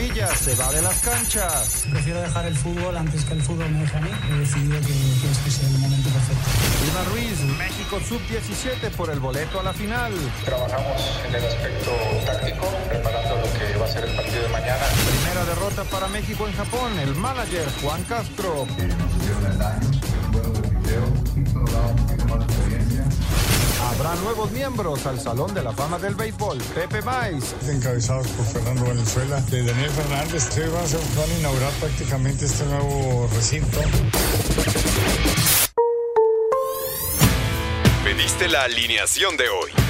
Se va de las canchas. Prefiero dejar el fútbol antes que el fútbol me deje a mí. He decidido que, que este es el momento perfecto. Iván Ruiz, México sub-17 por el boleto a la final. Trabajamos en el aspecto táctico, preparando lo que va a ser el partido de mañana. Primera derrota para México en Japón. El manager Juan Castro. Que nos dieron el daño, el juego de video, y daba un poquito más de. Habrá nuevos miembros al Salón de la Fama del Béisbol. Pepe Mais, encabezados por Fernando Valenzuela, de Daniel Fernández. Van a, van a inaugurar prácticamente este nuevo recinto. Pediste la alineación de hoy.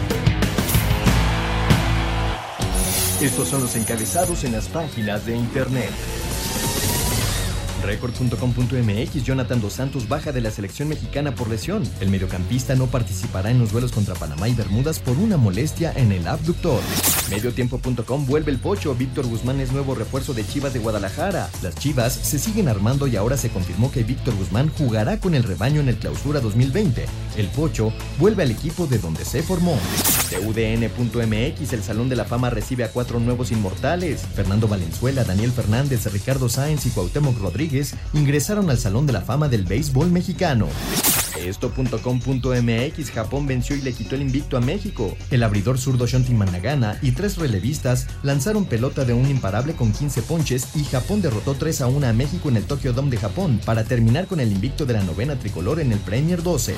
Estos son los encabezados en las páginas de internet. Record.com.mx Jonathan Dos Santos baja de la selección mexicana por lesión. El mediocampista no participará en los duelos contra Panamá y Bermudas por una molestia en el abductor. Mediotiempo.com vuelve el pocho. Víctor Guzmán es nuevo refuerzo de Chivas de Guadalajara. Las Chivas se siguen armando y ahora se confirmó que Víctor Guzmán jugará con el rebaño en el clausura 2020. El pocho vuelve al equipo de donde se formó. TUDN.mx El Salón de la Fama recibe a cuatro nuevos inmortales. Fernando Valenzuela, Daniel Fernández, Ricardo Sáenz y Cuauhtémoc Rodríguez ingresaron al Salón de la Fama del Béisbol Mexicano. Esto.com.mx Japón venció y le quitó el invicto a México. El abridor zurdo Shonti Managana y tres relevistas lanzaron pelota de un imparable con 15 ponches y Japón derrotó 3 a 1 a México en el Tokyo Dome de Japón para terminar con el invicto de la novena tricolor en el Premier 12.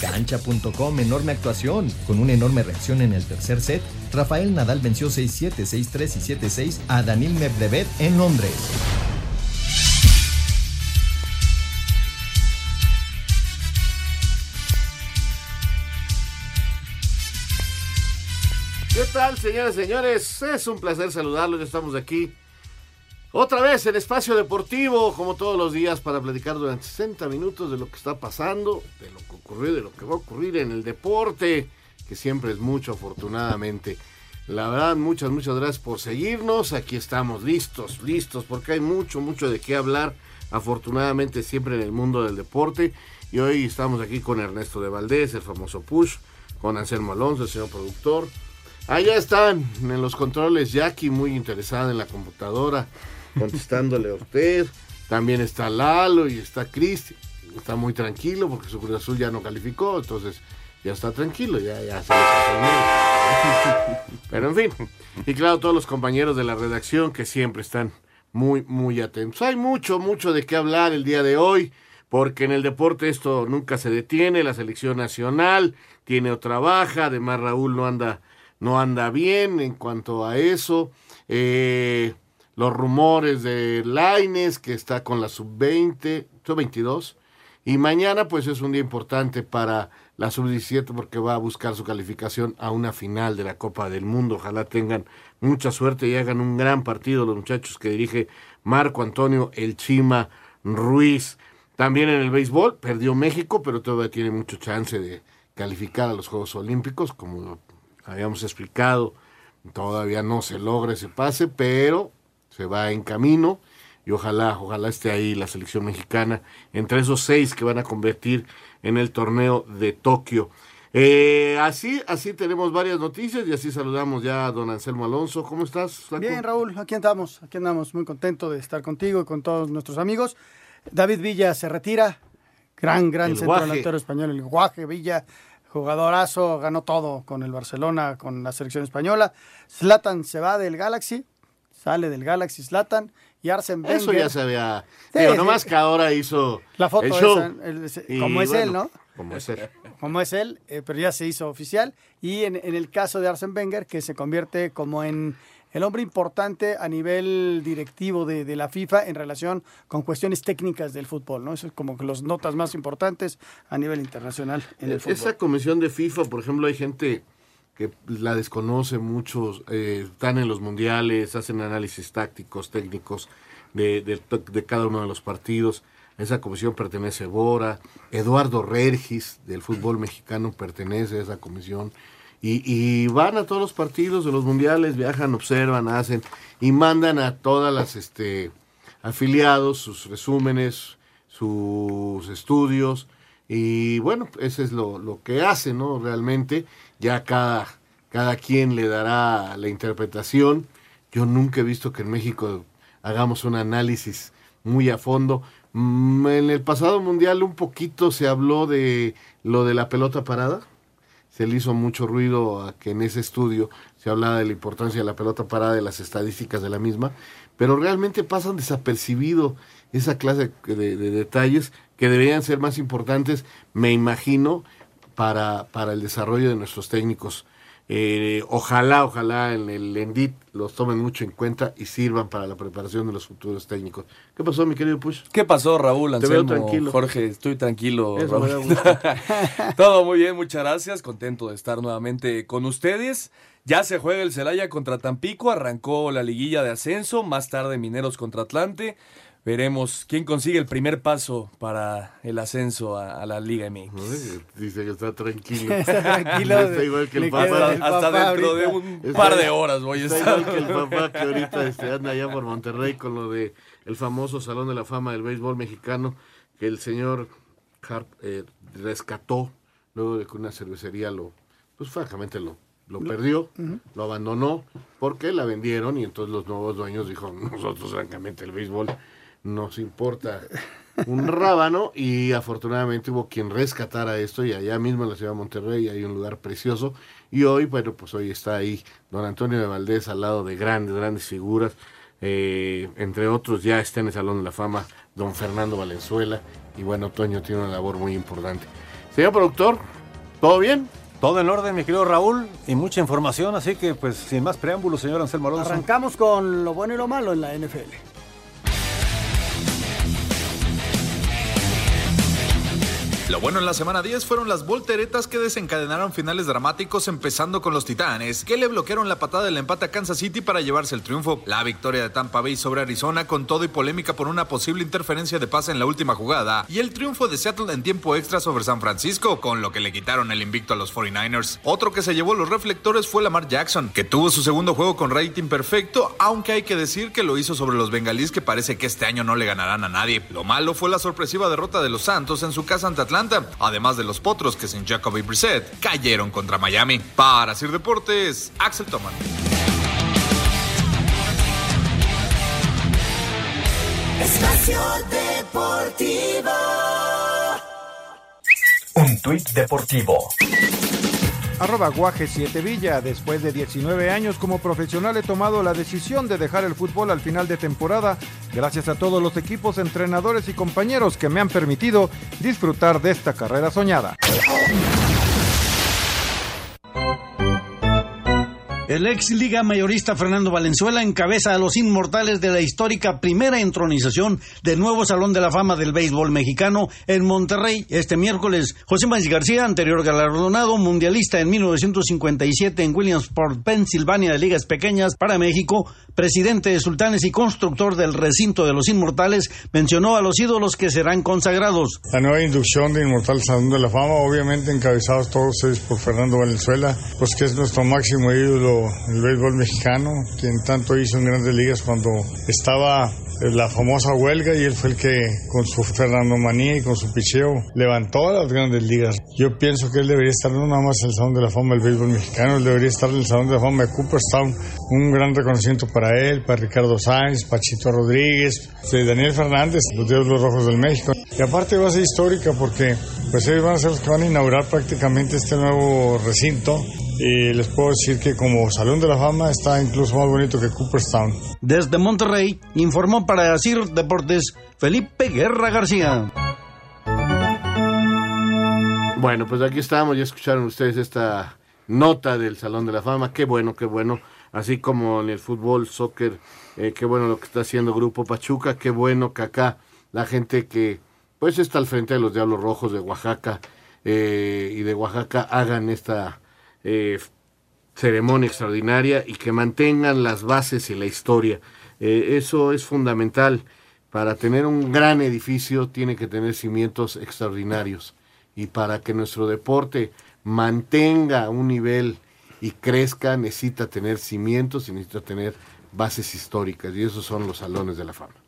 Cancha.com enorme actuación. Con una enorme reacción en el tercer set, Rafael Nadal venció 6-7, 6-3 y 7-6 a Daniel Medvedev en Londres. ¿Qué tal, señoras y señores? Es un placer saludarlos. Ya estamos aquí otra vez en Espacio Deportivo, como todos los días, para platicar durante 60 minutos de lo que está pasando, de lo que ocurrió, de lo que va a ocurrir en el deporte, que siempre es mucho, afortunadamente. La verdad, muchas, muchas gracias por seguirnos. Aquí estamos listos, listos, porque hay mucho, mucho de qué hablar, afortunadamente, siempre en el mundo del deporte. Y hoy estamos aquí con Ernesto de Valdés, el famoso Push, con Anselmo Alonso, el señor productor. Allá están en los controles Jackie, muy interesada en la computadora, contestándole a usted. También está Lalo y está Cristi. Está muy tranquilo porque su Cruz Azul ya no calificó, entonces ya está tranquilo, ya, ya se. Pero en fin, y claro, todos los compañeros de la redacción que siempre están muy, muy atentos. Hay mucho, mucho de qué hablar el día de hoy, porque en el deporte esto nunca se detiene, la selección nacional tiene otra baja, además Raúl no anda no anda bien en cuanto a eso. Eh, los rumores de Laines, que está con la sub-20, sub-22. Y mañana, pues es un día importante para la sub-17 porque va a buscar su calificación a una final de la Copa del Mundo. Ojalá tengan mucha suerte y hagan un gran partido los muchachos que dirige Marco Antonio El Chima Ruiz. También en el béisbol, perdió México, pero todavía tiene mucho chance de calificar a los Juegos Olímpicos, como habíamos explicado, todavía no se logra ese pase, pero se va en camino y ojalá, ojalá esté ahí la selección mexicana entre esos seis que van a convertir en el torneo de Tokio. Eh, así, así tenemos varias noticias y así saludamos ya a don Anselmo Alonso. ¿Cómo estás? Flaco? Bien, Raúl, aquí andamos, aquí andamos, muy contento de estar contigo y con todos nuestros amigos. David Villa se retira, gran, gran centro delantero español, el Guaje Villa, jugadorazo, ganó todo con el Barcelona, con la selección española. Zlatan se va del Galaxy, sale del Galaxy Zlatan y Arsen Wenger. Eso ya se había. Sí, digo, nomás sí. que ahora hizo la foto el show. Esa, el, como es bueno, él, ¿no? Como es él. Como es él, eh, pero ya se hizo oficial. Y en, en, el caso de Arsen Wenger, que se convierte como en el hombre importante a nivel directivo de, de, la FIFA en relación con cuestiones técnicas del fútbol, ¿no? Eso es como que las notas más importantes a nivel internacional en el fútbol. Esa comisión de FIFA, por ejemplo, hay gente que la desconoce muchos, eh, están en los mundiales, hacen análisis tácticos, técnicos de, de, de cada uno de los partidos. A esa comisión pertenece Bora, Eduardo Regis del fútbol mexicano pertenece a esa comisión. Y, y, van a todos los partidos de los mundiales, viajan, observan, hacen y mandan a todas las este, afiliados sus resúmenes, sus estudios. Y bueno, ese es lo, lo que hace, ¿no? Realmente, ya cada, cada quien le dará la interpretación. Yo nunca he visto que en México hagamos un análisis muy a fondo. Mm, En el pasado mundial un poquito se habló de lo de la pelota parada. Se le hizo mucho ruido a que en ese estudio se hablaba de la importancia de la pelota parada, de las estadísticas de la misma, pero realmente pasan desapercibido esa clase de, de- de detalles que deberían ser más importantes, me imagino, para, para el desarrollo de nuestros técnicos. Eh, ojalá, ojalá en el ENDIT los tomen mucho en cuenta y sirvan para la preparación de los futuros técnicos. ¿Qué pasó, mi querido Push? ¿Qué pasó, Raúl? Te veo Anselmo, tranquilo. Jorge, estoy tranquilo, Eso Raúl. Todo muy bien, muchas gracias. Contento de estar nuevamente con ustedes. Ya se juega el Celaya contra Tampico, arrancó la liguilla de ascenso, más tarde Mineros contra Atlante. Veremos quién consigue el primer paso para el ascenso a, a la Liga MX. Dice que está tranquilo. Está tranquilo, Está igual que el papá. el Hasta dentro de un Está- par de horas voy a Está estar. igual que el papá que ahorita este, anda allá por Monterrey con lo de el famoso Salón de la Fama del Béisbol Mexicano que el señor Harp eh, rescató luego de que una cervecería lo, pues francamente lo, lo perdió, lo abandonó porque la vendieron y entonces los nuevos dueños dijeron, nosotros francamente el béisbol nos importa un rábano y afortunadamente hubo quien rescatara esto y allá mismo en la ciudad de Monterrey hay un lugar precioso y hoy, bueno, pues hoy está ahí don Antonio de Valdés al lado de grandes, grandes figuras, eh, entre otros ya está en el Salón de la Fama don Fernando Valenzuela y bueno, Toño tiene una labor muy importante. Señor productor, ¿todo bien? Todo en orden, mi querido Raúl, y mucha información, así que pues sin más preámbulos, señor Anselmo Alonso. Arrancamos con lo bueno y lo malo en la NFL. Lo bueno en la semana 10 fueron las volteretas que desencadenaron finales dramáticos empezando con los Titanes, que le bloquearon la patada del empate a Kansas City para llevarse el triunfo. La victoria de Tampa Bay sobre Arizona con todo y polémica por una posible interferencia de pase en la última jugada y el triunfo de Seattle en tiempo extra sobre San Francisco, con lo que le quitaron el invicto a los 49ers. Otro que se llevó los reflectores fue Lamar Jackson, que tuvo su segundo juego con rating perfecto, aunque hay que decir que lo hizo sobre los bengalíes que parece que este año no le ganarán a nadie. Lo malo fue la sorpresiva derrota de los Santos en su casa ante Atlanta, además de los Potros que sin Jacoby Brissett cayeron contra Miami. Para Sir Deportes, Axel Toman. Espacio Deportivo. Un tuit deportivo. Arroba Guaje 7 Villa. Después de 19 años como profesional he tomado la decisión de dejar el fútbol al final de temporada. Gracias a todos los equipos, entrenadores y compañeros que me han permitido disfrutar de esta carrera soñada. El ex liga mayorista Fernando Valenzuela encabeza a los inmortales de la histórica primera entronización del nuevo Salón de la Fama del Béisbol Mexicano en Monterrey este miércoles. José Manuel García, anterior galardonado mundialista en 1957 en Williamsport, Pensilvania de ligas pequeñas para México, presidente de Sultanes y constructor del recinto de los inmortales, mencionó a los ídolos que serán consagrados. La nueva inducción de Inmortal Salón de la Fama, obviamente encabezados todos ellos por Fernando Valenzuela, pues que es nuestro máximo ídolo del béisbol mexicano, quien tanto hizo en grandes ligas cuando estaba la famosa huelga y él fue el que con su Fernando Manía y con su picheo levantó a las grandes ligas. Yo pienso que él debería estar no nada más en el Salón de la Fama del béisbol mexicano, él debería estar en el Salón de la Fama de Cooperstown. Un gran reconocimiento para él, para Ricardo Sáenz, Pachito Rodríguez, de Daniel Fernández, los Diablos Rojos del México. Y aparte va a ser histórica porque pues ellos van a ser los que van a inaugurar prácticamente este nuevo recinto y les puedo decir que como Salón de la Fama está incluso más bonito que Cooperstown. Desde Monterrey, informó para CIR Deportes Felipe Guerra García. Bueno, pues aquí estamos, ya escucharon ustedes esta nota del Salón de la Fama, qué bueno, qué bueno, así como en el fútbol, soccer, eh, qué bueno lo que está haciendo Grupo Pachuca, qué bueno que acá la gente que pues está al frente de los Diablos Rojos de Oaxaca eh, y de Oaxaca hagan esta eh, ceremonia extraordinaria y que mantengan las bases y la historia. Eh, eso es fundamental. Para tener un gran edificio tiene que tener cimientos extraordinarios. Y para que nuestro deporte mantenga un nivel y crezca, necesita tener cimientos y necesita tener bases históricas. Y esos son los salones de la fama.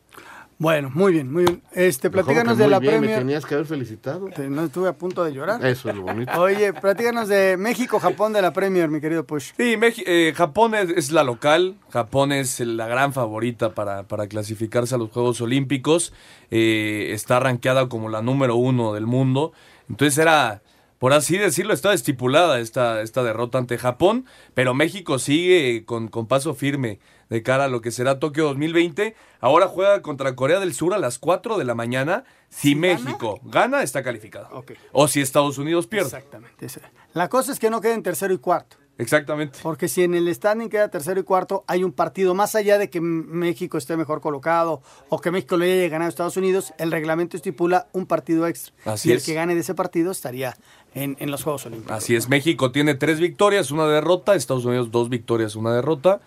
Bueno, muy bien, muy bien. Este, platícanos de la bien, Premier. Me tenías que haber felicitado. No estuve a punto de llorar. Eso es lo bonito. Oye, platícanos de México-Japón de la Premier, mi querido Push. Sí, Meji- eh, Japón es, es la local, Japón es la gran favorita para, para clasificarse a los Juegos Olímpicos, eh, está rankeada como la número uno del mundo, entonces era, por así decirlo, estaba estipulada esta, esta derrota ante Japón, pero México sigue con, con paso firme de cara a lo que será Tokio 2020, ahora juega contra Corea del Sur a las 4 de la mañana, si México gana, está calificado, o si Estados Unidos pierde. Exactamente. La cosa es que no queden tercero y cuarto. Exactamente. Porque si en el standing queda tercero y cuarto, hay un partido más allá de que México esté mejor colocado o que México le haya ganado a Estados Unidos, el reglamento estipula un partido extra. Así y el que gane de ese partido estaría en, en los Juegos Olímpicos. Así es, México tiene tres victorias, una derrota, Estados Unidos dos victorias, una derrota.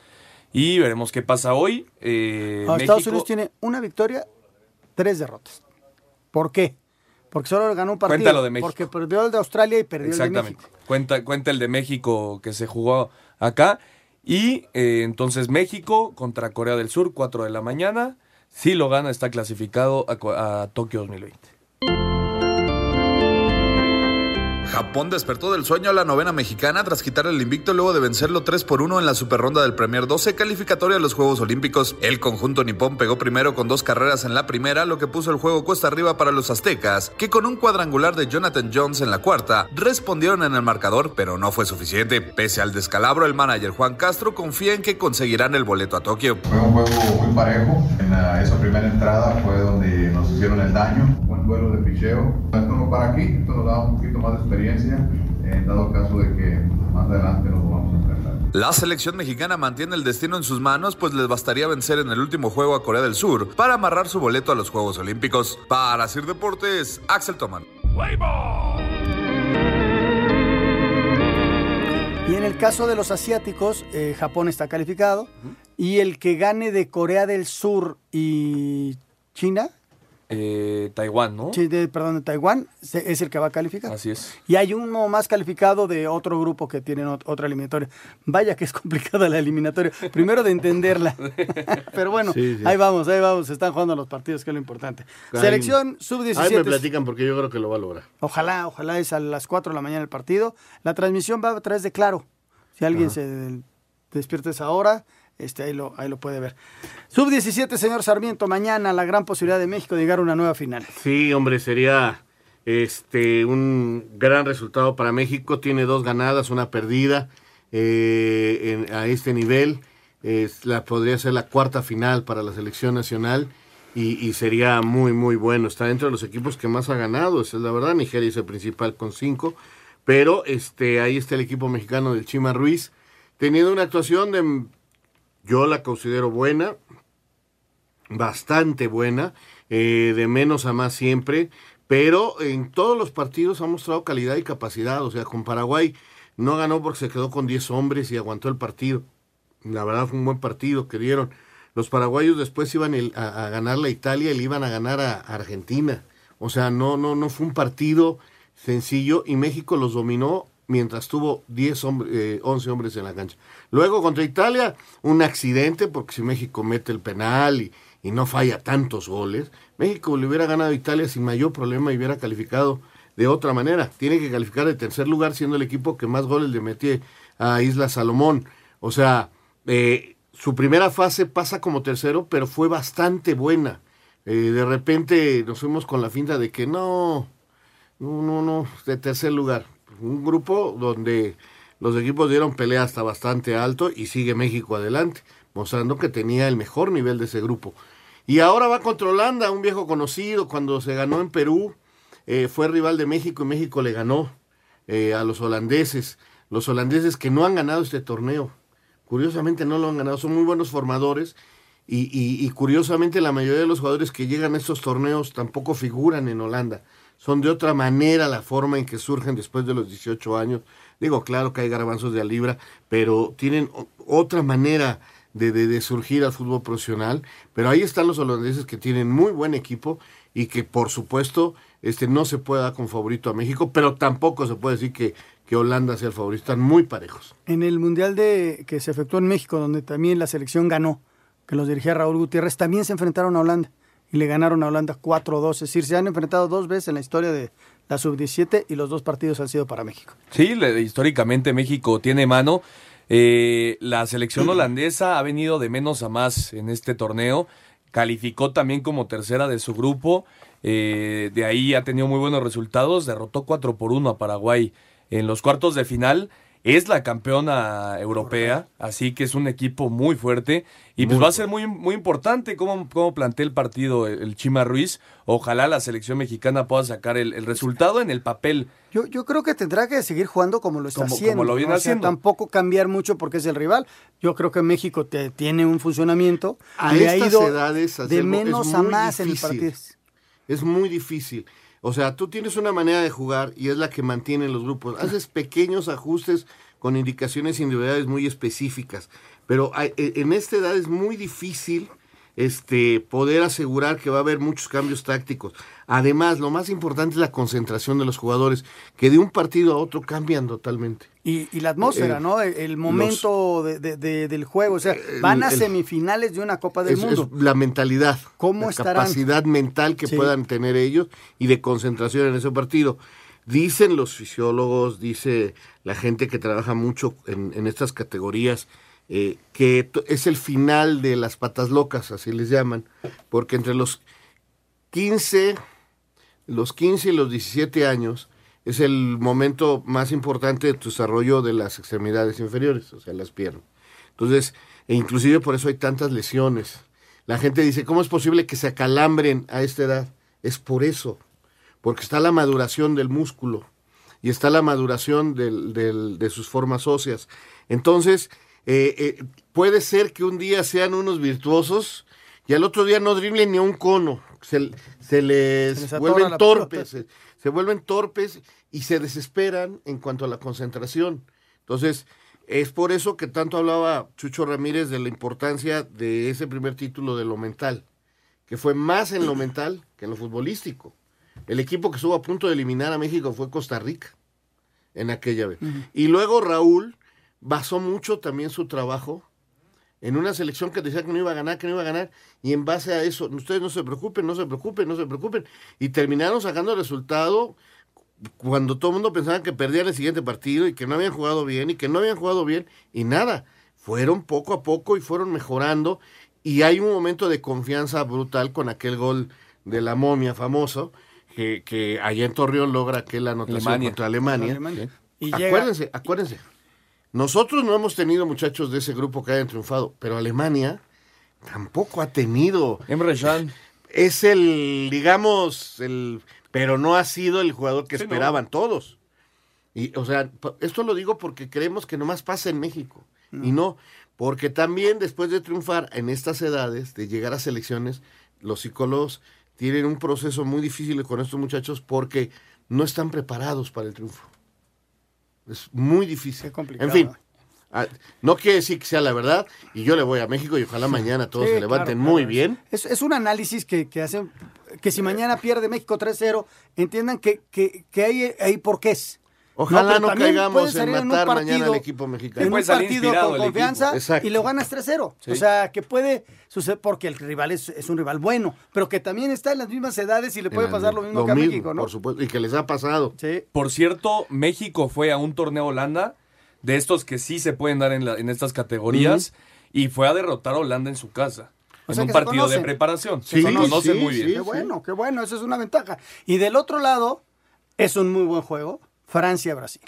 Y veremos qué pasa hoy. Eh, No, Estados Unidos tiene una victoria, tres derrotas. ¿Por qué? Porque solo ganó un partido. Cuéntalo de México. Porque perdió el de Australia y perdió el de Exactamente. México. Cuenta, cuenta el de México que se jugó acá. Y eh, entonces México contra Corea del Sur, 4 de la mañana. Si lo gana, está clasificado a, a Tokio 2020. Japón despertó del sueño a la novena mexicana tras quitar el invicto luego de vencerlo 3 por 1 en la superronda del Premier 12 calificatoria a los Juegos Olímpicos. El conjunto nipón pegó primero con dos carreras en la primera, lo que puso el juego cuesta arriba para los aztecas, que con un cuadrangular de Jonathan Jones en la cuarta respondieron en el marcador, pero no fue suficiente. Pese al descalabro, el manager Juan Castro confía en que conseguirán el boleto a Tokio. Fue un juego muy parejo. En esa primera entrada fue donde nos hicieron el daño. Buen duelo de picheo. Esto no para aquí, esto nos da un poquito más de experiencia en dado caso de que más adelante nos vamos a enfrentar. La selección mexicana mantiene el destino en sus manos, pues les bastaría vencer en el último juego a Corea del Sur para amarrar su boleto a los Juegos Olímpicos. Para Sir Deportes, Axel Toman. Y en el caso de los asiáticos, eh, Japón está calificado. Y el que gane de Corea del Sur y China, Eh, Taiwán, ¿no? sí, de- perdón, de Taiwán, se- es el que va a calificar. Así es. Y hay uno más calificado de otro grupo que tienen ot- otra eliminatoria. Vaya que es complicada la eliminatoria. Primero de entenderla. Pero bueno, Sí, sí. ahí vamos, ahí vamos. Se están jugando los partidos, que es lo importante. Ahí- Selección Ahí me sub-17. platican porque yo creo que lo va a lograr. Ojalá, ojalá es a las 4 de la mañana el partido. La transmisión va a través de Claro. Si alguien Ajá. se despierta esa hora, este, ahí, lo, ahí lo puede ver. Sub-17, señor Sarmiento, mañana la gran posibilidad de México de llegar a una nueva final. Sí, hombre, sería este un gran resultado para México. Tiene dos ganadas, una perdida eh, a este nivel. Es podría ser la cuarta final para la selección nacional y, y sería muy, muy bueno. Está dentro de los equipos que más ha ganado, esa es la verdad. Nigeria es el principal con cinco, pero este ahí está el equipo mexicano del Chima Ruiz, teniendo una actuación de, yo la considero buena, bastante buena, eh, de menos a más siempre, pero en todos los partidos ha mostrado calidad y capacidad. O sea, con Paraguay no ganó porque se quedó con 10 hombres y aguantó el partido. La verdad fue un buen partido que dieron. Los paraguayos después iban a ganar la Italia y le iban a ganar a, a Argentina. O sea, no, no, no fue un partido sencillo y México los dominó mientras tuvo 10 hombres, eh, 11 hombres en la cancha. Luego contra Italia, un accidente, porque si México mete el penal y, y no falla tantos goles, México le hubiera ganado a Italia sin mayor problema y hubiera calificado de otra manera. Tiene que calificar de tercer lugar siendo el equipo que más goles le metió a Isla Salomón. O sea, eh, su primera fase pasa como tercero, pero fue bastante buena. Eh, de repente nos fuimos con la finta de que no, no, no, no, de tercer lugar. Un grupo donde los equipos dieron pelea hasta bastante alto y sigue México adelante, mostrando que tenía el mejor nivel de ese grupo. Y ahora va contra Holanda, un viejo conocido, cuando se ganó en Perú, eh, fue rival de México y México le ganó eh, a los holandeses. Los holandeses que no han ganado este torneo. Curiosamente no lo han ganado, son muy buenos formadores y, y- y curiosamente la mayoría de los jugadores que llegan a estos torneos tampoco figuran en Holanda. Son de otra manera la forma en que surgen después de los 18 años. Digo, claro que hay garbanzos de a libra, pero tienen otra manera de, de, surgir al fútbol profesional. Pero ahí están los holandeses que tienen muy buen equipo y que por supuesto este, no se puede dar con favorito a México, pero tampoco se puede decir que, que Holanda sea el favorito. Están muy parejos. En el Mundial de que se efectuó en México, donde también la selección ganó, que los dirigía Raúl Gutiérrez, también se enfrentaron a Holanda y le ganaron a Holanda 4-2. Es decir, se han enfrentado dos veces en la historia de la sub-17 y los dos partidos han sido para México. Sí, históricamente México tiene mano. Eh, la selección holandesa ha venido de menos a más en este torneo. Calificó también como tercera de su grupo. Eh, de ahí ha tenido muy buenos resultados. Derrotó 4 por 1 a Paraguay en los cuartos de final es la campeona europea, así que es un equipo muy fuerte y pues va a ser muy, muy importante cómo, cómo plantea el partido el, Chima Ruiz. Ojalá la selección mexicana pueda sacar el, resultado en el papel. Yo, yo creo que tendrá que seguir jugando como lo está haciendo. Como lo viene haciendo. tampoco cambiar mucho porque es el rival. Yo creo que México te, tiene un funcionamiento a y ha ido de menos a más en el partido. Es muy difícil. O sea, tú tienes una manera de jugar y es la que mantiene los grupos. Haces pequeños ajustes con indicaciones individuales muy específicas, pero e, en esta edad es muy difícil este, poder asegurar que va a haber muchos cambios tácticos. Además, lo más importante es la concentración de los jugadores, que de un partido a otro cambian totalmente. Y, la atmósfera, eh, ¿no? El, momento del juego. O sea, van a semifinales de una Copa del Mundo. la mentalidad. ¿Cómo la capacidad mental que puedan tener ellos y de concentración en ese partido. Dicen los fisiólogos, dice la gente que trabaja mucho en, estas categorías, eh, que es el final de las patas locas, así les llaman, porque entre los 15, los 15 y los 17 años es el momento más importante de tu desarrollo de las extremidades inferiores, o sea, las piernas. Entonces, e inclusive por eso hay tantas lesiones. La gente dice, ¿cómo es posible que se acalambren a esta edad? Es por eso, porque está la maduración del músculo y está la maduración de sus formas óseas. Entonces, eh, eh, puede ser que un día sean unos virtuosos y al otro día no driblen ni un cono, se, les, vuelven torpes, se, vuelven torpes y se desesperan en cuanto a la concentración. Entonces, es por eso que tanto hablaba Chucho Ramírez de la importancia de ese primer título de lo mental, que fue más en lo mental que en lo futbolístico. El equipo que estuvo a punto de eliminar a México fue Costa Rica en aquella vez. Y luego Raúl basó mucho también su trabajo en una selección que decía que no iba a ganar, que no iba a ganar, y en base a eso, ustedes no se preocupen, no se preocupen, no se preocupen, y terminaron sacando el resultado cuando todo el mundo pensaba que perdían el siguiente partido y que no habían jugado bien y que no habían jugado bien, y nada, fueron poco a poco y fueron mejorando, y hay un momento de confianza brutal con aquel gol de la momia famoso, que, que allá en Torreón logra aquella anotación contra Alemania. Y acuérdense, acuérdense, nosotros no hemos tenido muchachos de ese grupo que hayan triunfado, pero Alemania tampoco ha tenido. Emre Can. Es el, digamos, el, pero no ha sido el jugador que esperaban todos. Y, o sea, esto lo digo porque creemos que nomás pasa en México. Y no, porque también después de triunfar en estas edades, de llegar a selecciones, los psicólogos tienen un proceso muy difícil con estos muchachos porque no están preparados para el triunfo. Es muy difícil. En fin, ah, no quiere decir que sea la verdad, y yo le voy a México y ojalá mañana todos se levanten muy bien. Es, es, un análisis que, que, hacen, que si mañana pierde México 3-0, entiendan que, que, que hay, hay porqués. Ojalá no, caigamos en matar mañana al equipo mexicano. En un partido con confianza y lo ganas 3-0. O sea, que puede suceder porque el rival es, es, un rival bueno, pero que también está en las mismas edades y le puede pasar lo mismo que a México, ¿no? Por supuesto, y que les ha pasado. Sí. Por cierto, México fue a un torneo Holanda, de estos que sí se pueden dar en, la, en estas categorías, y fue a derrotar a Holanda en su casa. en un partido de preparación. Sí, se conocen muy bien. Qué bueno, qué bueno, eso es una ventaja. Y del otro lado, es un muy buen juego Francia-Brasil.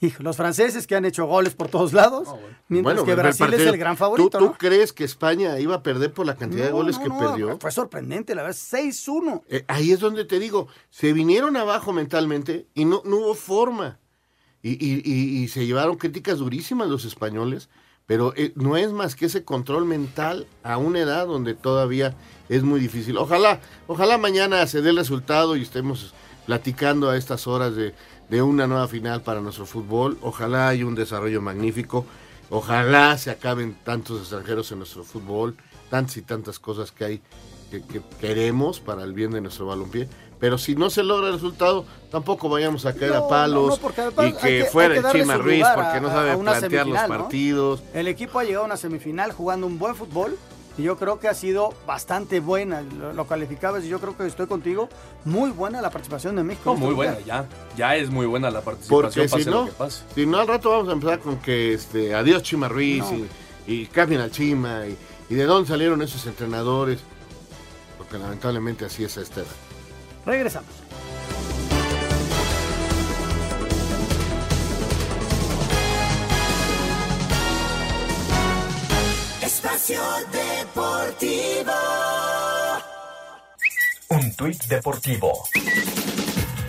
Hijo, los franceses que han hecho goles por todos lados, mientras que Brasil es el gran favorito. ¿Tú, crees que España iba a perder por la cantidad de goles que perdió? Fue sorprendente, la verdad, 6-1. Eh, ahí es donde te digo, se vinieron abajo mentalmente y no, no hubo forma. Y, y, y, se llevaron críticas durísimas los españoles pero eh, no es más que ese control mental a una edad donde todavía es muy difícil. Ojalá, ojalá mañana se dé el resultado y estemos platicando a estas horas de, de una nueva final para nuestro fútbol. Ojalá haya un desarrollo magnífico. Ojalá se acaben tantos extranjeros en nuestro fútbol, tantas y tantas cosas que hay que, que queremos para el bien de nuestro balompié. Pero si no se logra el resultado, tampoco vayamos a caer No, a palos no, no, porque y que, que- fuera el Chima Ruiz porque a- no sabe plantear los partidos. El equipo ha llegado a una semifinal jugando un buen fútbol y yo creo que ha sido bastante buena. Lo, lo calificabas y yo creo que estoy contigo. Muy buena la participación de México. No, este muy buena, ya. Ya es muy buena la participación, Porque si pase no, lo que pase. si no al rato vamos a empezar con que este, adiós Chima Ruiz No. y, y cambien al Chima y, y de dónde salieron esos entrenadores. Porque lamentablemente así es esta edad. Regresamos. Espacio Deportivo. Un tuit deportivo.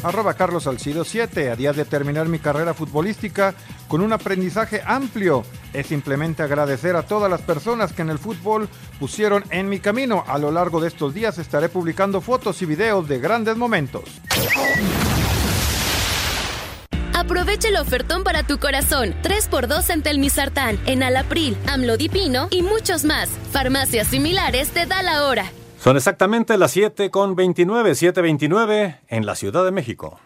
Arroba Carlos Salcido 7. A días de terminar mi carrera futbolística con un aprendizaje amplio. Es simplemente agradecer a todas las personas que en el fútbol pusieron en mi camino. A lo largo de estos días estaré publicando fotos y videos de grandes momentos. Aprovecha el ofertón para tu corazón. 3x2 en Telmisartán, en Alapril, Amlodipino y muchos más. Farmacias similares te da la hora. Son exactamente las 7 con 29, 7.29 en la Ciudad de México.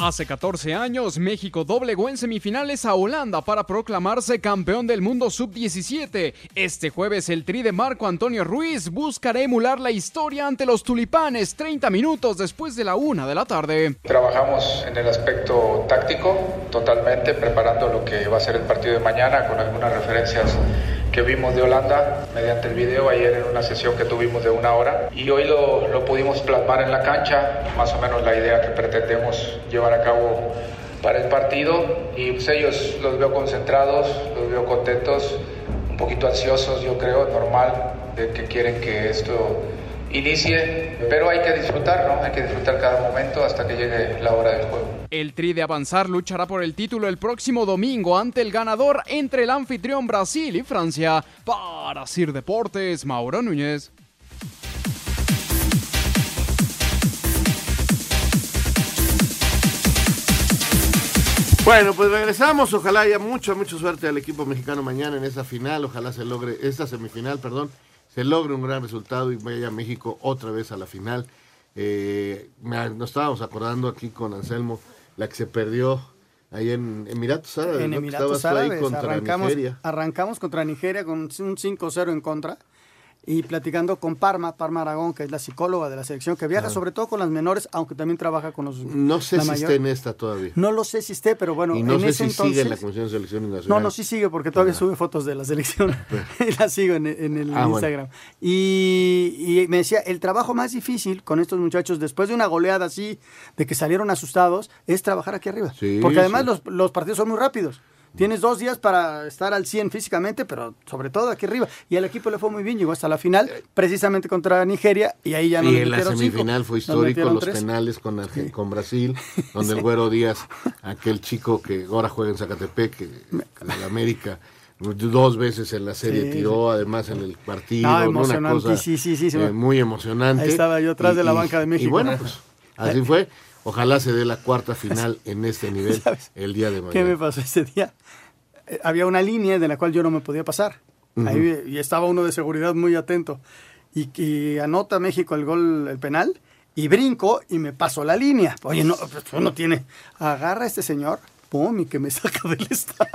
Hace 14 años, México doblegó en semifinales a Holanda para proclamarse campeón del mundo sub-17. Este jueves, el tri de Marco Antonio Ruiz buscará emular la historia ante los tulipanes 30 minutos después de la una de la tarde. Trabajamos en el aspecto táctico totalmente, preparando lo que va a ser el partido de mañana con algunas referencias que vimos de Holanda mediante el video ayer en una sesión que tuvimos de una hora. Y hoy lo, lo pudimos plasmar en la cancha, más o menos la idea que pretendemos llevar a cabo para el partido. Y pues ellos los veo concentrados, los veo contentos, un poquito ansiosos yo creo, normal, de que quieren que esto inicie, pero hay que disfrutar, ¿no? Hay que disfrutar cada momento hasta que llegue la hora del juego. El Tri de Avanzar luchará por el título el próximo domingo ante el ganador entre el anfitrión Brasil y Francia. Para Sir Deportes, Mauro Núñez. Bueno, pues regresamos. Ojalá haya mucha, mucha suerte al equipo mexicano mañana en esa final. Ojalá se logre, esta semifinal, perdón, se logre un gran resultado y vaya México otra vez a la final. Eh, me- nos estábamos acordando aquí con Anselmo, la que se perdió ahí en Emiratos Árabes. Ahí Árabes contra arrancamos, Nigeria. arrancamos contra Nigeria con un 5-0 en contra y platicando con Parma, Parma Aragón, que es la psicóloga de la selección, que viaja sobre todo con las menores, aunque también trabaja con los No sé si mayor. esté en esta todavía. No lo sé si esté, pero bueno, y no en sé ese si entonces... sigue en la Comisión de Selección Nacional. No, no, sí sigue porque todavía sube fotos de la selección y la sigo en, en el Ah, bueno. Instagram. Y, y me decía, el trabajo más difícil con estos muchachos después de una goleada así, de que salieron asustados, es trabajar aquí arriba. Sí, porque además sí. los, los partidos son muy rápidos. Tienes dos días para estar al 100 físicamente, pero sobre todo aquí arriba. Y al equipo le fue muy bien, llegó hasta la final, precisamente contra Nigeria, y ahí ya no y en la cinco, semifinal fue histórico, los tres. penales con, Arge- con Brasil, donde el Güero Díaz, aquel chico que ahora juega en Zacatepec, de la América, dos veces en la serie Sí, tiró, además en el partido, No, ¿no? una emocionante, cosa sí, sí, sí, sí, eh, muy emocionante. Ahí estaba yo atrás Y- de la banca de México. Y bueno, pues así fue. Ojalá se dé la cuarta final en este nivel el día de mañana. ¿Qué me pasó ese día? Eh, había una línea de la cual yo no me podía pasar. Ujú. Ahí, y estaba uno de seguridad muy atento. Y, y anota México el gol, el penal, y brinco y me paso la línea. Oye, no, pues uno tiene. Agarra a este señor, pum, y que me saca del estadio.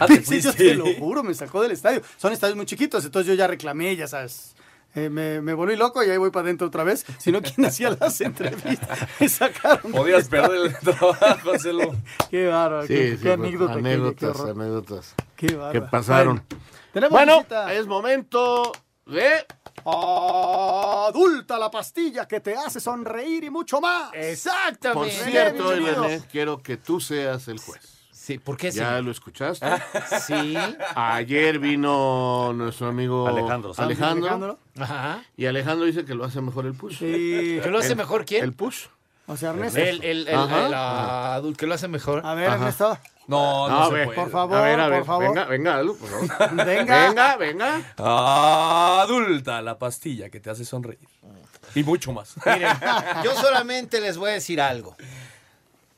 Ah, ¿te Sí, yo te lo juro, me sacó del estadio. Son estadios muy chiquitos, entonces yo ya reclamé, ya sabes. Eh, me, me volví loco y ahí voy para adentro otra vez. Si no, ¿quién hacía las entrevistas? Me sacaron. Podías perder el trabajo, Marcelo. Qué bárbaro, Sí, qué, sí, qué pues, anécdota. qué- qué anécdotas, anécdotas Qué que bárbaro. pasaron. Bueno, tenemos Bueno, visita. es momento de... Adulta la pastilla que te hace sonreír y mucho más. Exactamente. Por cierto, René, quiero que tú seas el juez. Sí, ¿por qué ¿Ya lo escuchaste? Sí. Ayer vino nuestro amigo Alejandro Sanz. Alejandro, Alejandro. Ajá. y Alejandro dice que lo hace mejor el push. Sí. ¿Que lo hace El- mejor quién? El push. O sea, Ernesto. El, el, el, Ajá. el adulto que lo hace mejor. A ver, Ernesto. No, no, No, a se ver, puede. Por favor, a ver, a por ver, favor. venga, venga, Lu, por favor. Venga. venga, venga. Adulta, la pastilla que te hace sonreír. Y mucho más. Miren, yo solamente les voy a decir algo.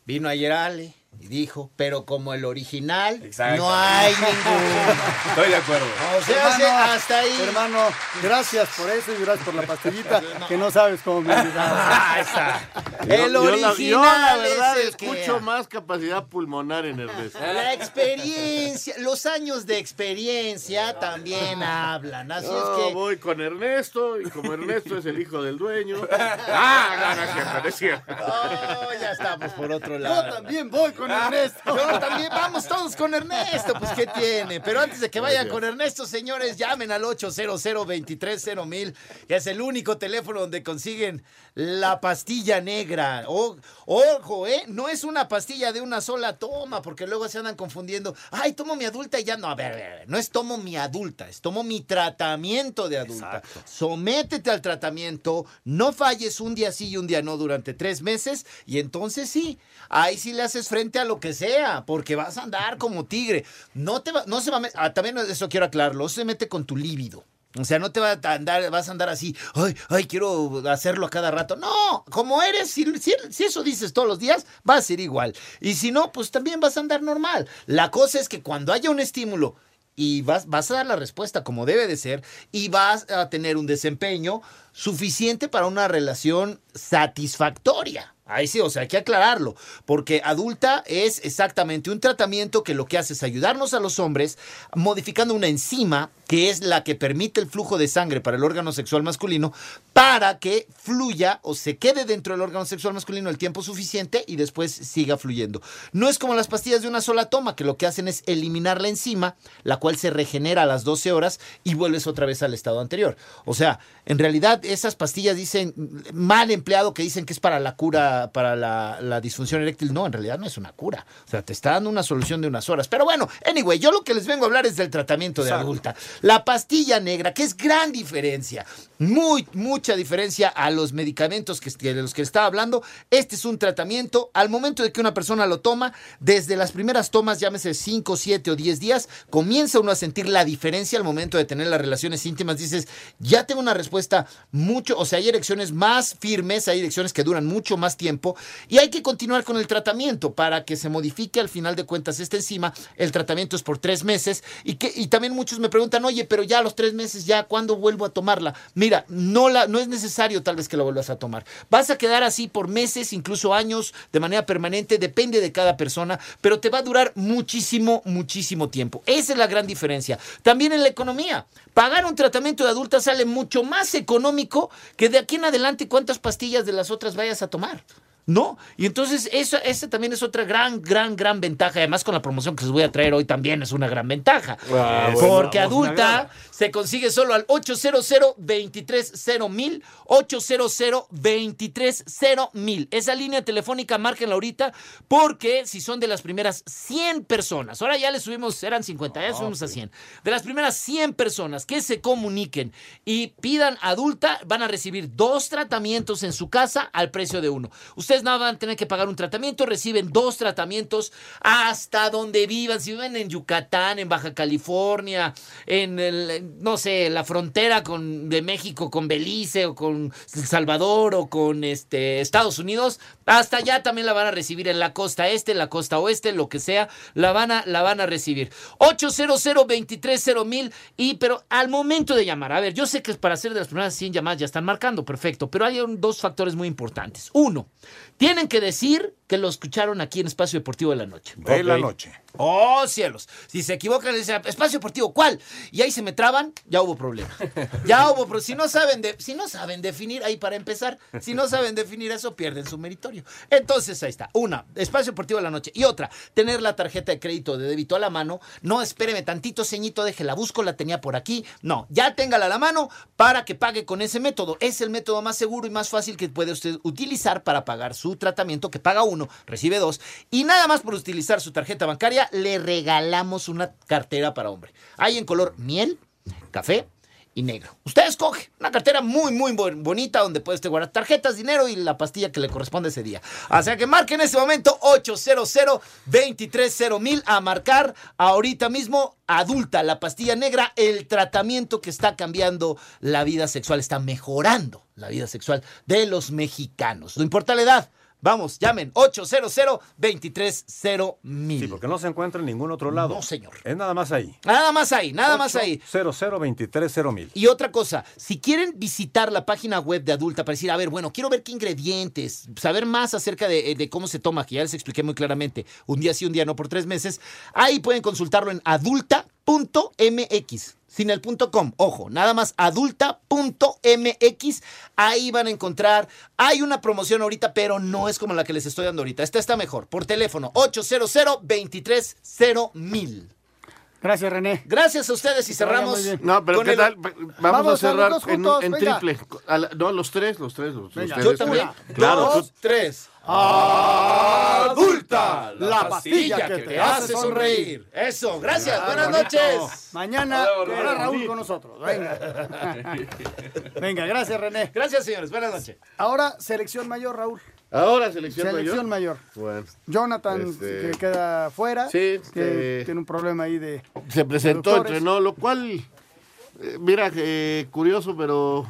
Vino ayer Ale y dijo, pero como el original, Exacto. no hay ninguno. Estoy de acuerdo. O sea, Hermano, hasta ahí. Hermano, gracias por eso y gracias por la pastillita que no sabes cómo me. Ahí está. Yo- El yo la- original Yo, la verdad, es que- escucho más capacidad pulmonar en Ernesto. La experiencia, los años de experiencia también hablan. Así Yo es que voy con Ernesto y como Ernesto es el hijo del dueño. Ah, no, no es cierto, no es cierto. Oh, ya estamos por otro Yo lado. también voy con Ernesto. Yo también, vamos todos con Ernesto, pues ¿qué tiene? Pero antes de que vayan con Ernesto, señores, llamen al 800 230 que es el único teléfono donde consiguen la pastilla negra. O- ojo, ¿eh? No es una pastilla de una sola toma, porque luego se andan confundiendo. Ay, tomo mi adulta y ya no. A ver, a ver, a ver, no es tomo mi adulta, es tomo mi tratamiento de adulta. Sométete al tratamiento, no falles un día sí y un día no durante tres meses, y entonces sí, ahí sí le haces frente lo que sea, porque vas a andar como tigre. No te va, no se va a met- ah, también eso quiero aclararlo, se mete con tu líbido. O sea, no te va a andar, vas a andar así, ay, ay, quiero hacerlo a cada rato. No, como eres, si, si- si eso dices todos los días, va a ser igual. Y si no, pues también vas a andar normal. La cosa es que cuando haya un estímulo y vas, vas a dar la respuesta como debe de ser y vas a tener un desempeño suficiente para una relación satisfactoria. Ahí sí, o sea, hay que aclararlo, porque adulta es exactamente un tratamiento que lo que hace es ayudarnos a los hombres modificando una enzima que es la que permite el flujo de sangre para el órgano sexual masculino para que fluya o se quede dentro del órgano sexual masculino el tiempo suficiente y después siga fluyendo. No es como las pastillas de una sola toma, que lo que hacen es eliminar la enzima, la cual se regenera a las 12 horas y vuelves otra vez al estado anterior. O sea, en realidad esas pastillas dicen, mal empleado que dicen que es para la cura, para la, la disfunción eréctil, no, en realidad no es una cura. O sea, te está dando una solución de unas horas. Pero bueno, anyway, yo lo que les vengo a hablar es del tratamiento de adulta. La pastilla negra, que es gran diferencia, muy, mucha diferencia a los medicamentos que, que de los que estaba hablando. Este es un tratamiento, al momento de que una persona lo toma, desde las primeras tomas, llámese 5, 7 o 10 días, comienza uno a sentir la diferencia al momento de tener las relaciones íntimas. Dices, ya tengo una respuesta mucho, o sea, hay erecciones más firmes, hay erecciones que duran mucho más tiempo y hay que continuar con el tratamiento para que se modifique al final de cuentas esta enzima. El tratamiento es por tres meses y, que, y también muchos me preguntan, oye, pero ya a los tres meses, ya, ¿cuándo vuelvo a tomarla? Mira, no, la, no es necesario tal vez que la vuelvas a tomar. Vas a quedar así por meses, incluso años, de manera permanente, depende de cada persona, pero te va a durar muchísimo, muchísimo tiempo. Esa es la gran diferencia. También en la economía. Pagar un tratamiento de adulta sale mucho más económico que de aquí en adelante cuántas pastillas de las otras vayas a tomar. ¿No? Y entonces eso, esa también es otra gran, gran, gran ventaja. Además, con la promoción que les voy a traer hoy también es una gran ventaja. Ah, bueno, Porque me adulta se consigue solo al 800 230 mil 800 230 mil Esa línea telefónica, márquenla ahorita, porque si son de las primeras 100 personas, ahora ya le subimos, eran 50, ya subimos a 100. De las primeras 100 personas que se comuniquen y pidan adulta, van a recibir dos tratamientos en su casa al precio de uno. Ustedes no van a tener que pagar un tratamiento, reciben dos tratamientos hasta donde vivan. Si viven en Yucatán, en Baja California, en el, no sé, la frontera con, de México con Belice o con El Salvador o con este, Estados Unidos, hasta allá también la van a recibir en la costa este, en la costa oeste, lo que sea, la van a, la van a recibir. 800 230 mil y pero al momento de llamar, a ver, yo sé que para hacer de las primeras 100 llamadas ya están marcando, perfecto, pero hay dos factores muy importantes. Uno, tienen que decir que lo escucharon aquí en Espacio Deportivo de la Noche. De la noche. Oh, cielos. Si se equivocan, dicen, espacio deportivo, ¿cuál? Y ahí se me traban, ya hubo problema. Ya hubo problema. Si no saben de, si no saben definir, ahí para empezar, si no saben definir eso, pierden su meritorio. Entonces, ahí está. Una, espacio deportivo de la noche. Y otra, tener la tarjeta de crédito de débito a la mano. No, espéreme tantito, ceñito, déjela, busco, la tenía por aquí. No, ya téngala a la mano para que pague con ese método. Es el método más seguro y más fácil que puede usted utilizar para pagar su tratamiento, que paga uno, recibe dos. Y nada más por utilizar su tarjeta bancaria, le regalamos una cartera para hombre. Hay en color miel, café y negro. Usted escoge una cartera muy, muy bonita donde puedes te guardar tarjetas, dinero y la pastilla que le corresponde ese día. O sea que marque en este momento 800 230 a marcar ahorita mismo adulta, la pastilla negra, el tratamiento que está cambiando la vida sexual, está mejorando la vida sexual de los mexicanos. No importa la edad. Vamos, llamen 800-230-1000. Sí, porque no se encuentra en ningún otro lado. No, señor. Es nada más ahí. Nada más ahí, nada más ahí. 00-230-1000. Y otra cosa, si quieren visitar la página web de Adulta para decir, a ver, bueno, quiero ver qué ingredientes, saber más acerca de, de cómo se toma, que ya les expliqué muy claramente, un día sí, un día no, por tres meses, ahí pueden consultarlo en adulta.mx sin el punto com. Ojo, nada más adulta.mx. Ahí van a encontrar. Hay una promoción ahorita, pero no es como la que les estoy dando ahorita. Esta está mejor. Por teléfono 800 230 mil. Gracias, René. Gracias a ustedes y cerramos. No, pero ¿qué el- tal? Vamos, Vamos a cerrar en, en triple. A la- no, los tres, los tres. Los, tres. yo también. Claro, Dos, tres. Adulta, la pastilla que te hace sonreír. Eso, gracias. Ah, Buenas bonito. noches. Mañana estará. Raúl con nosotros. Venga. Venga, gracias, René. Gracias, señores. Buenas noches. Ahora, selección mayor, Raúl. Ahora selección, Selección mayor. Bueno. Jonathan, Este- que queda fuera. Sí, que eh, tiene un problema ahí de. Se presentó, entrenó, lo cual, eh, mira, eh, curioso, pero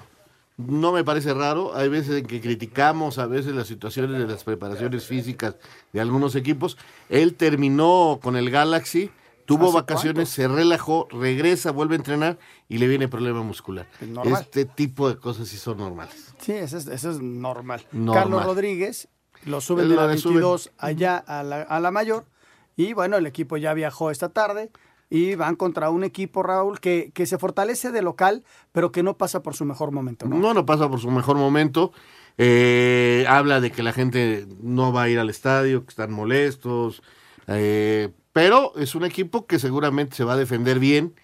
no me parece raro. Hay veces en que criticamos a veces las situaciones de las preparaciones físicas de algunos equipos. Él terminó con el Galaxy, tuvo ¿Hace vacaciones, se relajó, regresa, vuelve a entrenar y le viene problema muscular. normal. Este tipo de cosas sí son normales. Sí, eso es, eso es normal. Normal. Carlos Rodríguez lo suben de la suben. 22 allá a la, a la mayor. Y bueno, el equipo ya viajó esta tarde y van contra un equipo, Raúl, que, que se fortalece de local, pero que no pasa por su mejor momento. ¿no? No, no pasa por su mejor momento. Eh, habla de que la gente no va a ir al estadio, que están molestos. eh, pero es un equipo que seguramente se va a defender bien.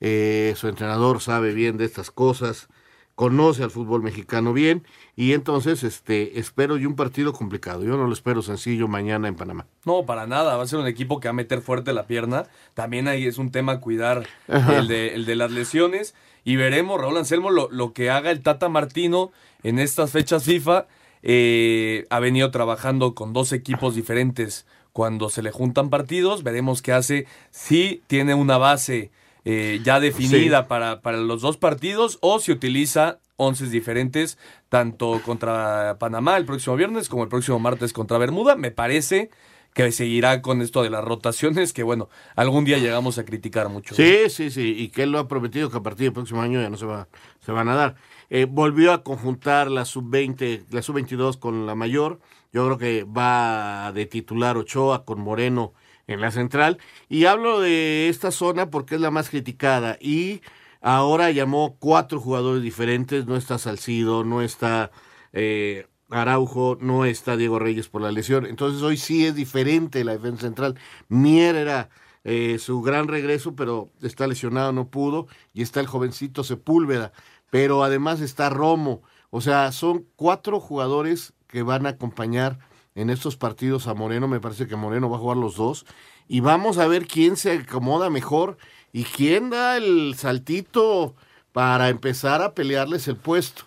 eh, su entrenador sabe bien de estas cosas, conoce al fútbol mexicano bien. Y entonces este, espero yo un partido complicado. Yo no lo espero sencillo mañana en Panamá. No, para nada. Va a ser un equipo que va a meter fuerte la pierna. También ahí es un tema cuidar el de, el de las lesiones. Y veremos, Raúl Anselmo, lo, lo que haga el Tata Martino en estas fechas FIFA. Eh, ha venido trabajando con dos equipos diferentes cuando se le juntan partidos. Veremos qué hace. Si tiene una base eh, ya definida Sí. para, para los dos partidos o si utiliza once diferentes, tanto contra Panamá el próximo viernes como el próximo martes contra Bermuda. Me parece que seguirá con esto de las rotaciones, que bueno, algún día llegamos a criticar mucho. Sí, sí, sí, y que él lo ha prometido que a partir del próximo año ya no se, va, se van a dar. Eh, volvió a conjuntar la sub-20, la sub-22 con la mayor. Yo creo que va de titular Ochoa con Moreno en la central. Y hablo de esta zona porque es la más criticada. Y ahora llamó cuatro jugadores diferentes. No está Salcido, no está eh, Araujo, no está Diego Reyes por la lesión. Entonces hoy sí es diferente la defensa central. Mier era eh, su gran regreso, pero está lesionado, no pudo. Y está el jovencito Sepúlveda. Pero además está Romo. O sea, son cuatro jugadores que van a acompañar en estos partidos a Moreno. Me parece que Moreno va a jugar los dos. Y vamos a ver quién se acomoda mejor y quién da el saltito para empezar a pelearles el puesto.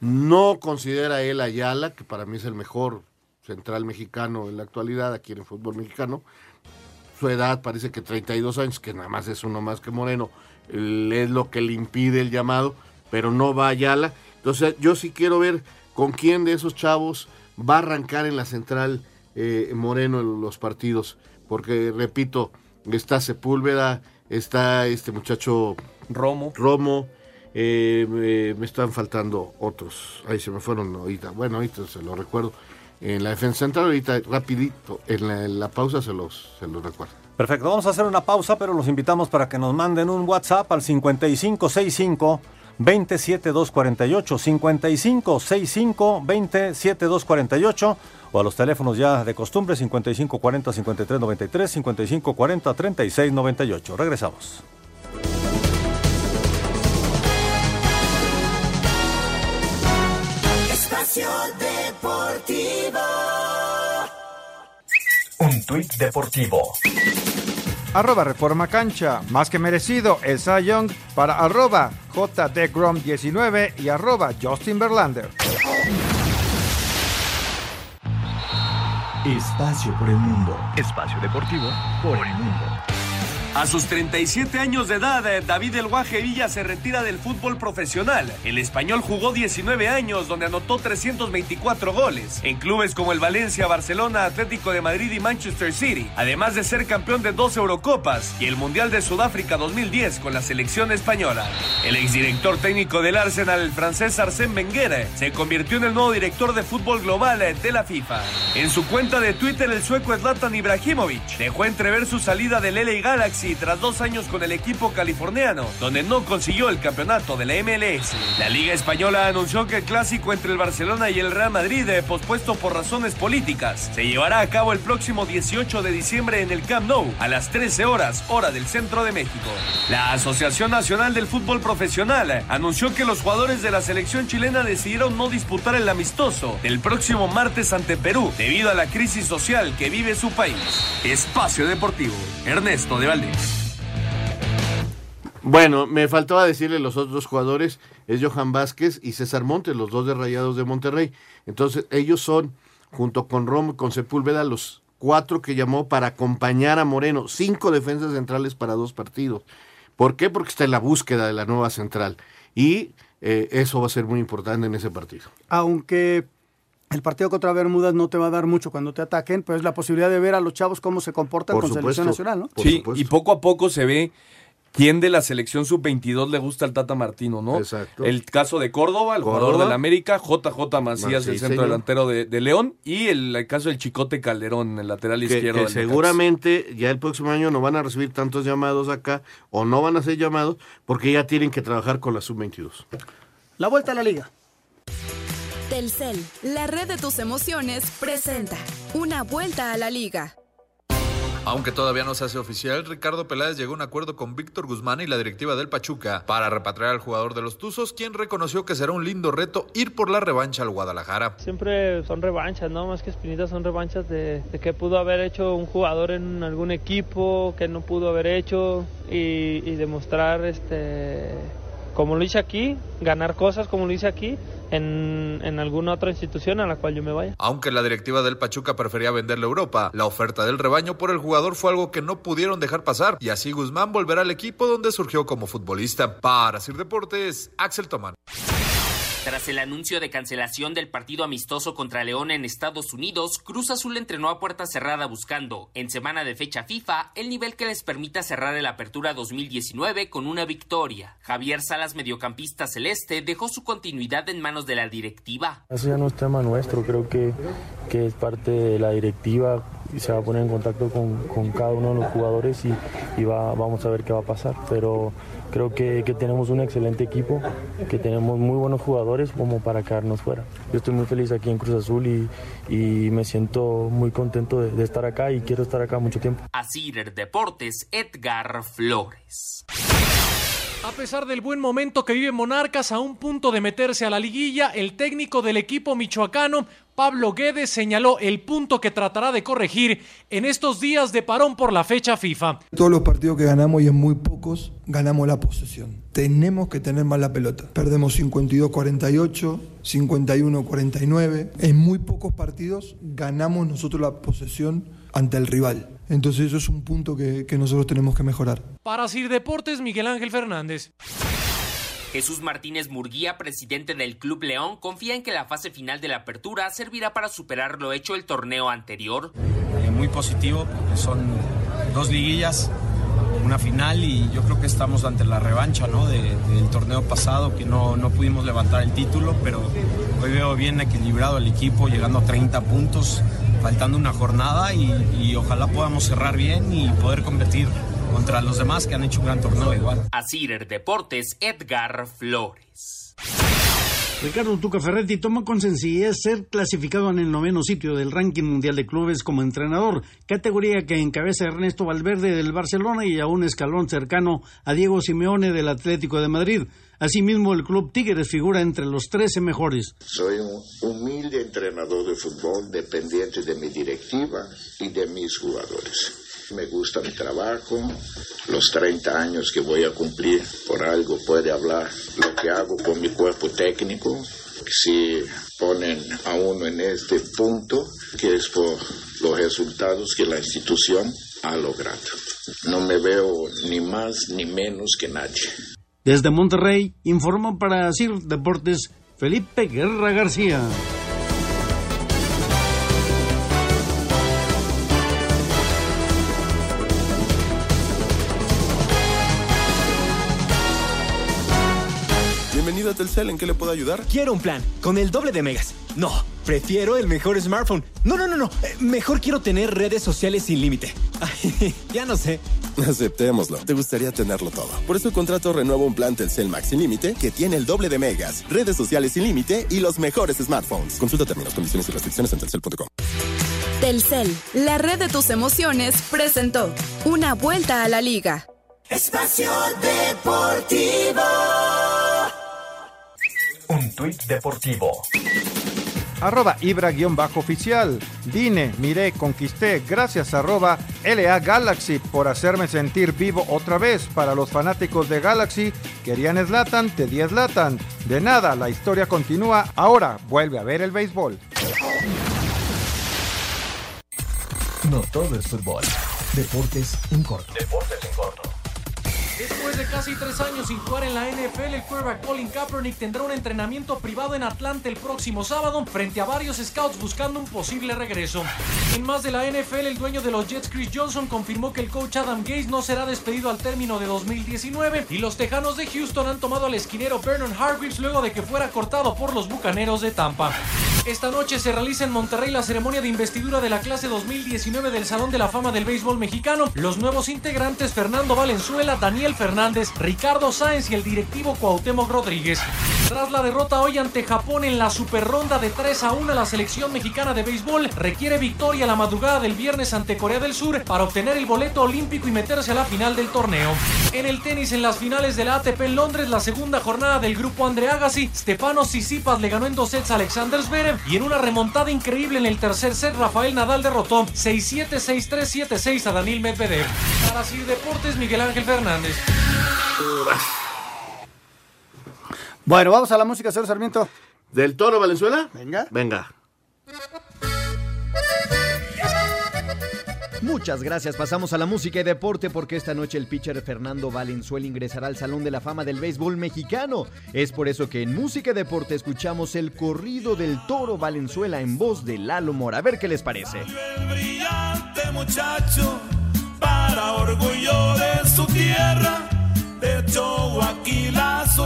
No considera él a Ayala, que para mí es el mejor central mexicano en la actualidad aquí en el fútbol mexicano. Su edad parece que 32 años, que nada más es uno más que Moreno, es lo que le impide el llamado, pero no va Ayala. Entonces yo sí quiero ver con quién de esos chavos va a arrancar en la central eh, Moreno en los partidos, porque repito, está Sepúlveda, está este muchacho Romo. Romo, eh, me, me están faltando otros, ahí se me fueron ahorita, bueno, ahorita se lo recuerdo. En la defensa central, ahorita rapidito, en la, en la pausa se los, se los recuerdo. Perfecto, vamos a hacer una pausa, pero los invitamos para que nos manden un WhatsApp al 5565 27248, 5565 27248 o a los teléfonos ya de costumbre 5540 5393, 5540 3698. Regresamos. Espacio Deportivo. Un tuit deportivo. Arroba Reforma Cancha. Más que merecido el Cy Young para arroba JDGrom19 y arroba Justin Verlander. Espacio por el mundo. Espacio deportivo por el mundo. A sus 37 años de edad, eh, David El Guaje Villa se retira del fútbol profesional. El español jugó 19 años, donde anotó 324 goles, en clubes como el Valencia, Barcelona, Atlético de Madrid y Manchester City, además de ser campeón de dos Eurocopas y el Mundial de Sudáfrica 2010 con la selección española. El exdirector técnico del Arsenal, el francés Arsène Wenger, se convirtió en el nuevo director de fútbol global eh, de la FIFA. En su cuenta de Twitter, el sueco Zlatan Ibrahimovic dejó entrever su salida del LA Galaxy tras dos años con el equipo californiano, donde no consiguió el campeonato de la MLS. La Liga Española anunció que el clásico entre el Barcelona y el Real Madrid, eh, pospuesto por razones políticas, se llevará a cabo el próximo 18 de diciembre en el Camp Nou, a las 13 horas, hora del centro de México. La Asociación Nacional del Fútbol Profesional eh, anunció que los jugadores de la selección chilena decidieron no disputar el amistoso del próximo martes ante Perú, debido a la crisis social que vive su país. Espacio Deportivo, Ernesto de Valdés. Bueno, me faltaba decirle los otros jugadores, es Johan Vázquez y César Montes, los dos de Rayados de Monterrey. Entonces, ellos son, junto con Rom con Sepúlveda, los cuatro que llamó para acompañar a Moreno, cinco defensas centrales para dos partidos. ¿Por qué? Porque está en la búsqueda de la nueva central. Y eh, eso va a ser muy importante en ese partido. Aunque el partido contra Bermudas no te va a dar mucho cuando te ataquen, pues la posibilidad de ver a los chavos cómo se comportan Por con selección nacional, ¿no? Sí, y poco a poco se ve quién de la selección sub-22 le gusta al Tata Martino, ¿no? Exacto. El caso de Córdoba, el Córdoba. jugador del América, JJ Macías, Macías, el centro señor. delantero de, de León, y el, el caso del Chicote Calderón, el lateral que, izquierdo. que del seguramente ya el próximo año no van a recibir tantos llamados acá o no van a ser llamados porque ya tienen que trabajar con la sub-22. La vuelta a la liga. Telcel, la red de tus emociones, presenta una vuelta a la liga. Aunque todavía no se hace oficial, Ricardo Peláez llegó a un acuerdo con Víctor Guzmán y la directiva del Pachuca para repatriar al jugador de los Tuzos, quien reconoció que será un lindo reto ir por la revancha al Guadalajara. Siempre son revanchas, ¿no? Más que espinitas son revanchas de, de que pudo haber hecho un jugador en algún equipo, que no pudo haber hecho y, y demostrar, este, como lo hice aquí, ganar cosas como lo hice aquí en, en alguna otra institución a la cual yo me vaya. Aunque la directiva del Pachuca prefería venderle a Europa, la oferta del rebaño por el jugador fue algo que no pudieron dejar pasar y así Guzmán volverá al equipo donde surgió como futbolista. Para Sir Deportes, Axel Tomán. Tras el anuncio de cancelación del partido amistoso contra León en Estados Unidos, Cruz Azul entrenó a puerta cerrada buscando, en semana de fecha FIFA, el nivel que les permita cerrar el Apertura 2019 con una victoria. Javier Salas, mediocampista celeste, dejó su continuidad en manos de la directiva. Eso ya no es tema nuestro, creo que, que es parte de la directiva y se va a poner en contacto con, con cada uno de los jugadores y, y va, vamos a ver qué va a pasar. Pero creo que, que tenemos un excelente equipo, que tenemos muy buenos jugadores como para quedarnos fuera. Yo estoy muy feliz aquí en Cruz Azul y, y me siento muy contento de, de estar acá y quiero estar acá mucho tiempo. Asir Deportes, Edgar Flores. A pesar del buen momento que vive Monarcas a un punto de meterse a la liguilla, el técnico del equipo michoacano, Pablo Guedes, señaló el punto que tratará de corregir en estos días de parón por la fecha FIFA. Todos los partidos que ganamos y en muy pocos ganamos la posesión. Tenemos que tener más la pelota. Perdemos 52-48, 51-49. En muy pocos partidos ganamos nosotros la posesión ante el rival. Entonces eso es un punto que, que nosotros tenemos que mejorar. Para Sir Deportes, Miguel Ángel Fernández. Jesús Martínez Murguía, presidente del Club León, confía en que la fase final de la apertura servirá para superar lo hecho el torneo anterior. Eh, muy positivo porque son dos liguillas, una final y yo creo que estamos ante la revancha ¿no? de- del torneo pasado que no, no pudimos levantar el título, pero hoy veo bien equilibrado el equipo, llegando a 30 puntos, faltando una jornada y, ojalá podamos cerrar bien y poder competir contra los demás que han hecho un gran torneo igual. Asir Deportes, Edgar Flores. Ricardo Tuca Ferretti toma con sencillez ser clasificado en el noveno sitio del ranking mundial de clubes como entrenador, categoría que encabeza Ernesto Valverde del Barcelona y a un escalón cercano a Diego Simeone del Atlético de Madrid. Asimismo, el club Tigres figura entre los 13 mejores. Soy un humilde entrenador de fútbol dependiente de mi directiva y de mis jugadores. Me gusta mi trabajo, los 30 años que voy a cumplir, por algo puede hablar lo que hago con mi cuerpo técnico. Si ponen a uno en este punto, que es por los resultados que la institución ha logrado. No me veo ni más ni menos que nadie. Desde Monterrey, informó para CIR Deportes Felipe Guerra García. Telcel, ¿en qué le puedo ayudar? Quiero un plan, con el doble de megas. No, prefiero el mejor smartphone. No, no, no, no. eh, Mejor quiero tener redes sociales sin límite. Ya no sé. Aceptémoslo. Te gustaría tenerlo todo. Por eso contrato renuevo un plan Telcel Max sin límite que tiene el doble de megas, redes sociales sin límite y los mejores smartphones. Consulta términos, condiciones y restricciones en telcel.com. Telcel, la red de tus emociones, presentó Una vuelta a la liga. Espacio Deportivo. Un tuit deportivo. Arroba Ibra-oficial. Vine, miré, conquisté. Gracias arroba LA Galaxy por hacerme sentir vivo otra vez. Para los fanáticos de Galaxy, querían Slatan, te di Slatan. De nada, la historia continúa. Ahora vuelve a ver el béisbol. No todo es fútbol. Deportes en corto. Deportes en corto. Después de casi tres años sin jugar en la NFL, el quarterback Colin Kaepernick tendrá un entrenamiento privado en Atlanta el próximo sábado frente a varios scouts buscando un posible regreso. En más de la NFL, el dueño de los Jets, Chris Johnson, confirmó que el coach Adam Gase no será despedido al término de 2019 y los Tejanos de Houston han tomado al esquinero Vernon Hargreaves luego de que fuera cortado por los Bucaneros de Tampa. Esta noche se realiza en Monterrey la ceremonia de investidura de la clase 2019 del Salón de la Fama del Béisbol Mexicano. Los nuevos integrantes Fernando Valenzuela, Daniel Fernández, Ricardo Sáenz y el directivo Cuauhtémoc Rodríguez. Tras la derrota hoy ante Japón en la super ronda de 3 a 1, la selección mexicana de béisbol requiere victoria la madrugada del viernes ante Corea del Sur para obtener el boleto olímpico y meterse a la final del torneo. En el tenis, en las finales de la ATP en Londres, la segunda jornada del grupo Andre Agassi, Stefano Tsitsipas le ganó en dos sets a Alexander Zverev y en una remontada increíble en el tercer set, Rafael Nadal derrotó 6-7, 6-3, 7-6 a Daniel Medvedev. Para Sir Deportes, Miguel Ángel Fernández. Bueno, vamos a la música, señor Sarmiento. ¿Del Toro Valenzuela? Venga. Venga. Muchas gracias. Pasamos a la música y deporte porque esta noche el pitcher Fernando Valenzuela ingresará al Salón de la Fama del Béisbol Mexicano. Es por eso que en música y deporte escuchamos el corrido del Toro Valenzuela en voz de Lalo Mora. A ver qué les parece. brillante muchacho para orgullo de su tierra de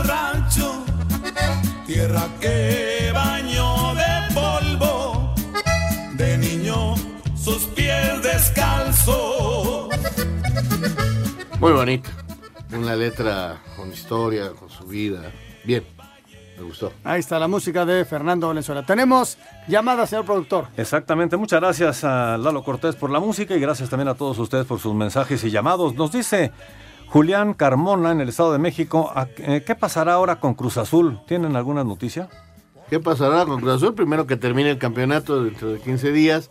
rancho tierra que bañó pies descalzos Muy bonito. Una letra con historia, con su vida. Bien. Me gustó. Ahí está la música de Fernando Valenzuela. Tenemos llamada, señor productor. Exactamente, muchas gracias a Lalo Cortés por la música y gracias también a todos ustedes por sus mensajes y llamados. Nos dice Julián Carmona en el Estado de México, ¿a- eh, ¿qué pasará ahora con Cruz Azul? ¿Tienen alguna noticia? ¿Qué pasará con Cruz Azul? Primero que termine el campeonato dentro de 15 días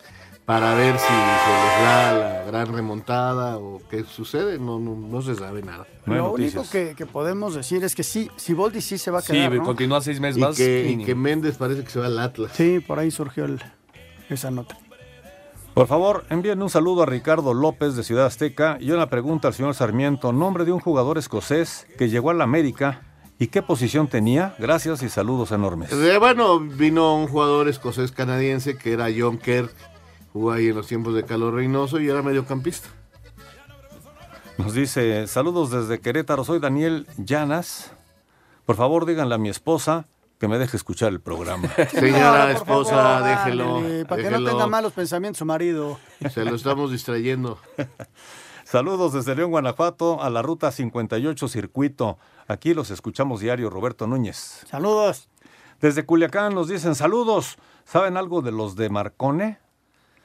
para ver si se les da la gran remontada o qué sucede. No, no, no se sabe nada. Lo único que, que podemos decir es que sí, Siboldi sí se va a Sí, quedar, ¿no? continúa seis meses Y más. que, y que Méndez parece que se va al Atlas. Sí, por ahí surgió el- esa nota. Por favor, envíen un saludo a Ricardo López de Ciudad Azteca y una pregunta al señor Sarmiento. Nombre de un jugador escocés que llegó a la América y qué posición tenía. Gracias y saludos enormes. Eh, bueno, vino un jugador escocés canadiense que era John Kerr. Jugó ahí en los tiempos de Carlos Reynoso y era mediocampista. Nos dice, saludos desde Querétaro, soy Daniel Llanas. Por favor, díganle a mi esposa que me deje escuchar el programa. Señora esposa, favor, déjelo. Para que no tenga malos pensamientos su marido. Se lo estamos distrayendo. Saludos desde León, Guanajuato, a la ruta 58 Circuito. Aquí los escuchamos diario, Roberto Núñez. Saludos. Desde Culiacán nos dicen saludos. ¿Saben algo de los de Marcone?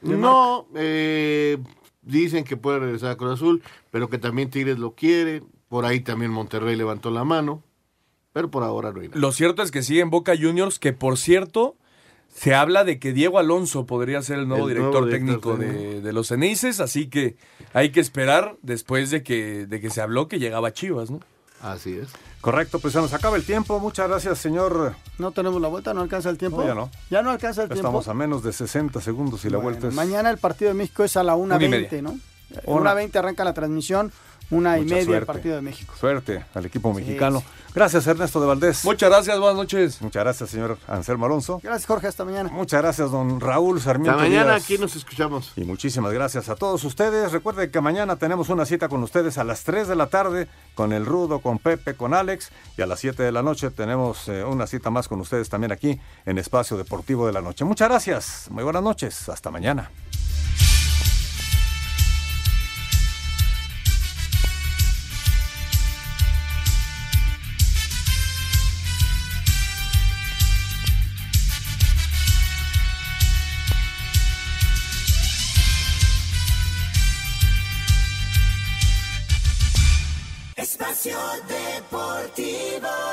No, eh, dicen que puede regresar a Cruz Azul, pero que también Tigres lo quiere. Por ahí también Monterrey levantó la mano. Pero por ahora no hay nada. Lo cierto es que sigue en Boca Juniors, que por cierto, Se habla de que Diego Alonso podría ser el nuevo, director, técnico de, de, los Ceneices, así que hay que esperar después de que, de que se habló que llegaba Chivas, ¿no? Así es. Correcto, pues se nos acaba el tiempo. Muchas gracias, señor. No tenemos la vuelta, no alcanza el tiempo. No, ya no. Ya no alcanza el tiempo. Estamos a menos de 60 segundos y la vuelta es. Mañana el partido de México es a la 1.20, ¿no? 1.20 arranca la transmisión una y media el partido de México. Suerte al equipo mexicano. Gracias, Ernesto de Valdés. Muchas gracias, buenas noches. Muchas gracias, señor Anselmo Alonso. Gracias, Jorge, hasta mañana. Muchas gracias, don Raúl Sarmiento. Hasta mañana aquí nos escuchamos. Y muchísimas gracias a todos ustedes. Recuerden que mañana tenemos una cita con ustedes a las 3 de la tarde con el Rudo, con Pepe, con Alex. Y a las 7 de la noche tenemos eh, una cita más con ustedes también aquí en Espacio Deportivo de la Noche. Muchas gracias. Muy buenas noches. Hasta mañana. Espacio Deportivo.